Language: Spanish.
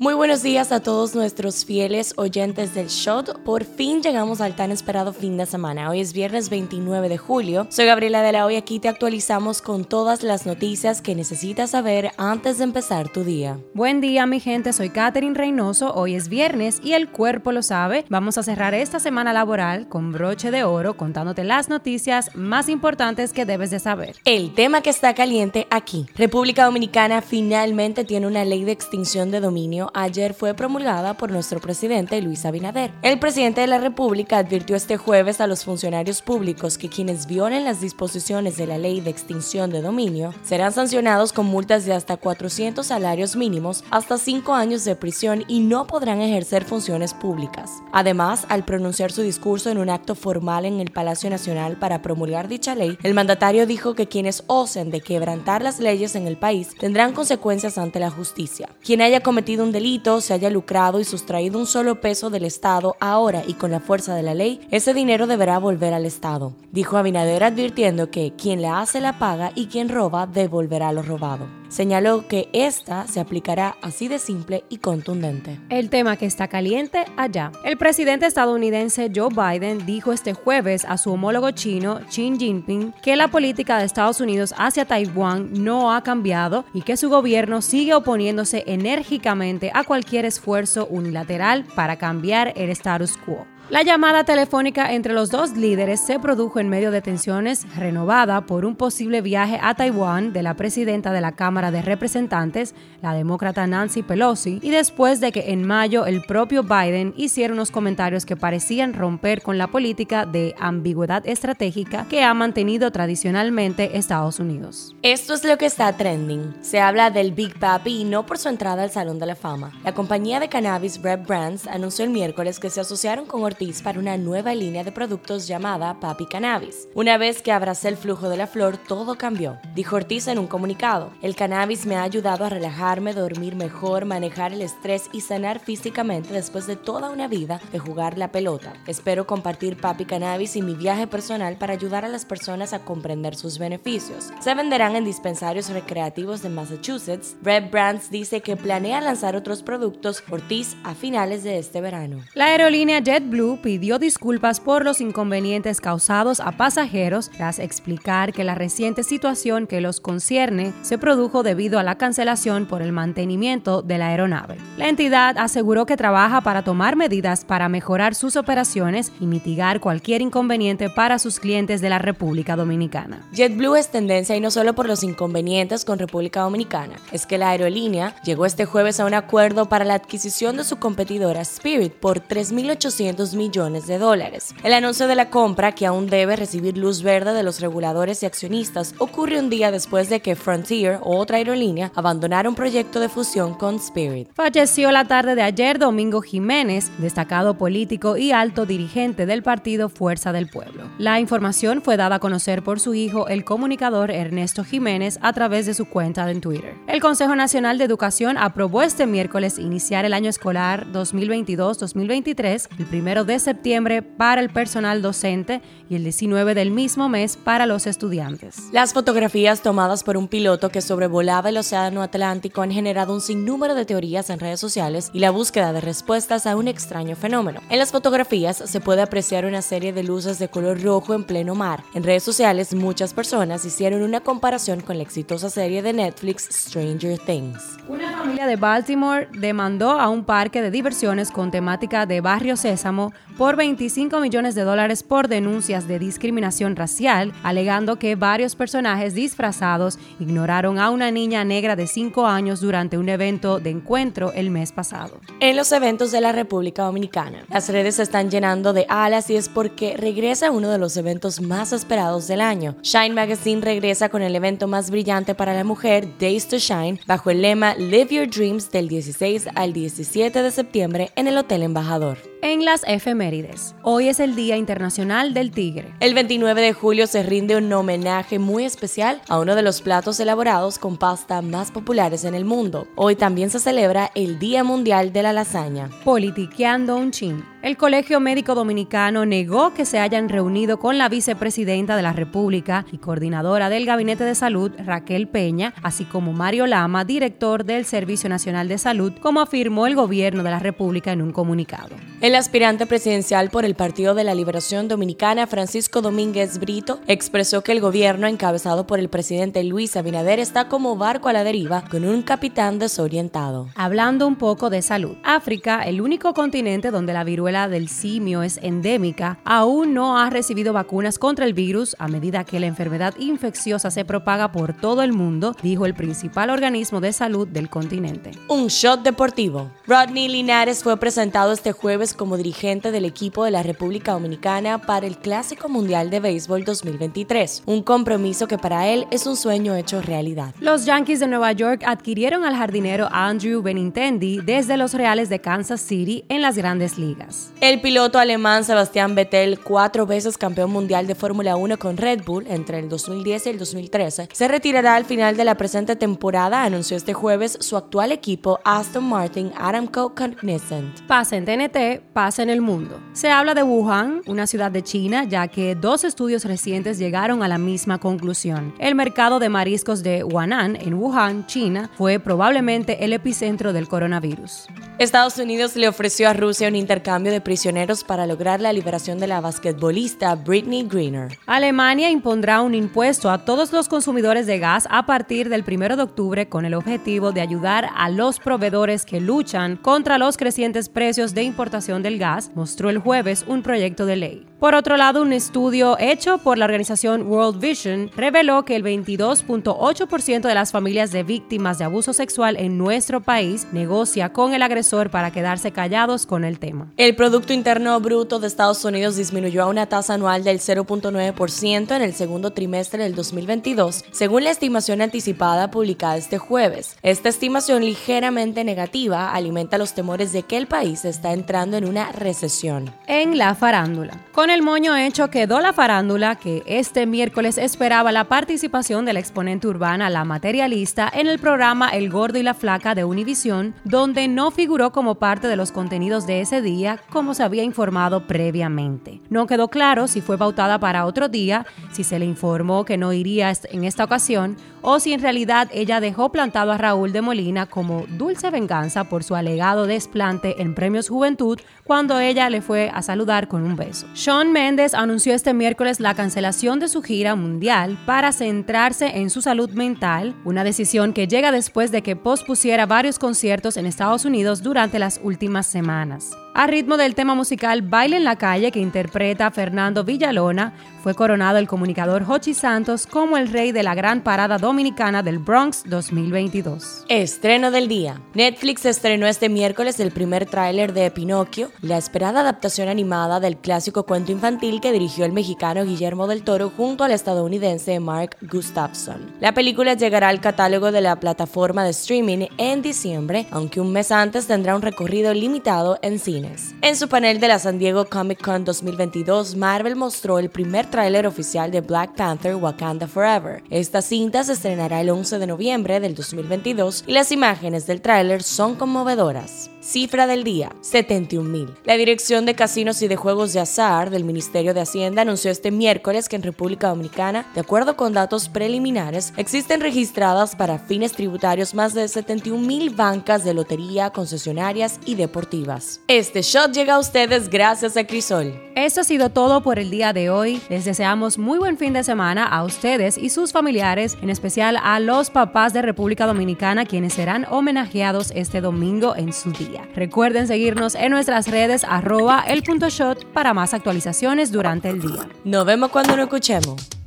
Muy buenos días a todos nuestros fieles oyentes del Shot. Por fin llegamos al tan esperado fin de semana. Hoy es viernes 29 de julio. Soy Gabriela de la Hoy. Aquí te actualizamos con todas las noticias que necesitas saber antes de empezar tu día. Buen día, mi gente. Soy Katherine Reynoso. Hoy es viernes y el cuerpo lo sabe. Vamos a cerrar esta semana laboral con broche de oro contándote las noticias más importantes que debes de saber. El tema que está caliente aquí. República Dominicana finalmente tiene una ley de extinción de dominio ayer fue promulgada por nuestro presidente Luis Abinader. El presidente de la República advirtió este jueves a los funcionarios públicos que quienes violen las disposiciones de la ley de extinción de dominio serán sancionados con multas de hasta 400 salarios mínimos, hasta 5 años de prisión y no podrán ejercer funciones públicas. Además, al pronunciar su discurso en un acto formal en el Palacio Nacional para promulgar dicha ley, el mandatario dijo que quienes osen de quebrantar las leyes en el país tendrán consecuencias ante la justicia. Quien haya cometido un delito se haya lucrado y sustraído un solo peso del Estado ahora y con la fuerza de la ley, ese dinero deberá volver al Estado. Dijo Abinader advirtiendo que quien la hace la paga y quien roba devolverá lo robado. Señaló que esta se aplicará así de simple y contundente. El tema que está caliente allá. El presidente estadounidense Joe Biden dijo este jueves a su homólogo chino Xi Jinping que la política de Estados Unidos hacia Taiwán no ha cambiado y que su gobierno sigue oponiéndose enérgicamente a cualquier esfuerzo unilateral para cambiar el status quo. La llamada telefónica entre los dos líderes se produjo en medio de tensiones renovada por un posible viaje a Taiwán de la presidenta de la Cámara de Representantes, la demócrata Nancy Pelosi, y después de que en mayo el propio Biden hiciera unos comentarios que parecían romper con la política de ambigüedad estratégica que ha mantenido tradicionalmente Estados Unidos. Esto es lo que está trending. Se habla del Big Papi y no por su entrada al Salón de la Fama. La compañía de cannabis Red Brands anunció el miércoles que se asociaron con para una nueva línea de productos llamada Papi Cannabis. Una vez que abracé el flujo de la flor, todo cambió, dijo Ortiz en un comunicado. El cannabis me ha ayudado a relajarme, dormir mejor, manejar el estrés y sanar físicamente después de toda una vida de jugar la pelota. Espero compartir Papi Cannabis y mi viaje personal para ayudar a las personas a comprender sus beneficios. Se venderán en dispensarios recreativos de Massachusetts. Red Brands dice que planea lanzar otros productos Ortiz a finales de este verano. La aerolínea JetBlue pidió disculpas por los inconvenientes causados a pasajeros tras explicar que la reciente situación que los concierne se produjo debido a la cancelación por el mantenimiento de la aeronave. La entidad aseguró que trabaja para tomar medidas para mejorar sus operaciones y mitigar cualquier inconveniente para sus clientes de la República Dominicana. JetBlue es tendencia y no solo por los inconvenientes con República Dominicana, es que la aerolínea llegó este jueves a un acuerdo para la adquisición de su competidora Spirit por 3.800 millones de dólares. El anuncio de la compra, que aún debe recibir luz verde de los reguladores y accionistas, ocurre un día después de que Frontier, otra aerolínea, abandonara un proyecto de fusión con Spirit. Falleció la tarde de ayer Domingo Jiménez, destacado político y alto dirigente del partido Fuerza del Pueblo. La información fue dada a conocer por su hijo, el comunicador Ernesto Jiménez, a través de su cuenta en Twitter. El Consejo Nacional de Educación aprobó este miércoles iniciar el año escolar 2022-2023, el primero de septiembre para el personal docente y el 19 del mismo mes para los estudiantes. Las fotografías tomadas por un piloto que sobrevolaba el Océano Atlántico han generado un sinnúmero de teorías en redes sociales y la búsqueda de respuestas a un extraño fenómeno. En las fotografías se puede apreciar una serie de luces de color rojo en pleno mar. En redes sociales muchas personas hicieron una comparación con la exitosa serie de Netflix Stranger Things. Una familia de Baltimore demandó a un parque de diversiones con temática de Barrio Sésamo por 25 millones de dólares por denuncias de discriminación racial, alegando que varios personajes disfrazados ignoraron a una niña negra de 5 años durante un evento de encuentro el mes pasado. En los eventos de la República Dominicana, las redes se están llenando de alas y es porque regresa uno de los eventos más esperados del año. Shine Magazine regresa con el evento más brillante para la mujer, Days to Shine, bajo el lema Live Your Dreams del 16 al 17 de septiembre en el Hotel Embajador. En las efemérides, hoy es el Día Internacional del Tigre. El 29 de julio se rinde un homenaje muy especial a uno de los platos elaborados con pasta más populares en el mundo. Hoy también se celebra el Día Mundial de la Lasaña. Politiqueando un chin. El Colegio Médico Dominicano negó que se hayan reunido con la vicepresidenta de la República y coordinadora del Gabinete de Salud, Raquel Peña, así como Mario Lama, director del Servicio Nacional de Salud, como afirmó el gobierno de la República en un comunicado. El aspirante presidencial por el Partido de la Liberación Dominicana, Francisco Domínguez Brito, expresó que el gobierno encabezado por el presidente Luis Abinader está como barco a la deriva con un capitán desorientado. Hablando un poco de salud, África, el único continente donde la viruela del simio es endémica, aún no ha recibido vacunas contra el virus a medida que la enfermedad infecciosa se propaga por todo el mundo, dijo el principal organismo de salud del continente. Un shot deportivo. Rodney Linares fue presentado este jueves como dirigente del equipo de la República Dominicana para el Clásico Mundial de Béisbol 2023, un compromiso que para él es un sueño hecho realidad. Los Yankees de Nueva York adquirieron al jardinero Andrew Benintendi desde los Reales de Kansas City en las grandes ligas. El piloto alemán Sebastián Vettel, cuatro veces campeón mundial de Fórmula 1 con Red Bull entre el 2010 y el 2013, se retirará al final de la presente temporada, anunció este jueves su actual equipo Aston Martin Aramco Cognizant. Pasa en TNT, pasa en el mundo. Se habla de Wuhan, una ciudad de China, ya que dos estudios recientes llegaron a la misma conclusión. El mercado de mariscos de Huanan, en Wuhan, China, fue probablemente el epicentro del coronavirus. Estados Unidos le ofreció a Rusia un intercambio de prisioneros para lograr la liberación de la basquetbolista Britney Greener. Alemania impondrá un impuesto a todos los consumidores de gas a partir del 1 de octubre con el objetivo de ayudar a los proveedores que luchan contra los crecientes precios de importación del gas, mostró el jueves un proyecto de ley. Por otro lado, un estudio hecho por la organización World Vision reveló que el 22.8% de las familias de víctimas de abuso sexual en nuestro país negocia con el agresor para quedarse callados con el tema. El Producto Interno Bruto de Estados Unidos disminuyó a una tasa anual del 0.9% en el segundo trimestre del 2022, según la estimación anticipada publicada este jueves. Esta estimación ligeramente negativa alimenta los temores de que el país está entrando en una recesión. En la farándula. Con el moño hecho quedó la farándula que este miércoles esperaba la participación de la exponente urbana La Materialista en el programa El Gordo y la Flaca de Univisión, donde no figuró como parte de los contenidos de ese día como se había informado previamente. No quedó claro si fue pautada para otro día, si se le informó que no iría en esta ocasión o si en realidad ella dejó plantado a Raúl de Molina como dulce venganza por su alegado desplante en Premios Juventud cuando ella le fue a saludar con un beso. Shawn Mendes anunció este miércoles la cancelación de su gira mundial para centrarse en su salud mental, una decisión que llega después de que pospusiera varios conciertos en Estados Unidos durante las últimas semanas. A ritmo del tema musical Baile en la calle que interpreta Fernando Villalona, fue coronado el comunicador Hochi Santos como el rey de la gran parada dominicana del Bronx 2022. Estreno del día. Netflix estrenó este miércoles el primer tráiler de Pinocchio, la esperada adaptación animada del clásico cuento infantil que dirigió el mexicano Guillermo del Toro junto al estadounidense Mark Gustafson. La película llegará al catálogo de la plataforma de streaming en diciembre, aunque un mes antes tendrá un recorrido limitado en cine. En su panel de la San Diego Comic Con 2022, Marvel mostró el primer tráiler oficial de Black Panther Wakanda Forever. Esta cinta se estrenará el 11 de noviembre del 2022 y las imágenes del tráiler son conmovedoras. Cifra del día, 71.000. La Dirección de Casinos y de Juegos de Azar del Ministerio de Hacienda anunció este miércoles que en República Dominicana, de acuerdo con datos preliminares, existen registradas para fines tributarios más de 71.000 bancas de lotería, concesionarias y deportivas. Este shot llega a ustedes gracias a Crisol. Esto ha sido todo por el día de hoy. Les deseamos muy buen fin de semana a ustedes y sus familiares, en especial a los papás de República Dominicana, quienes serán homenajeados este domingo en su día. Recuerden seguirnos en nuestras redes arroba el punto shot para más actualizaciones durante el día. Nos vemos cuando nos escuchemos.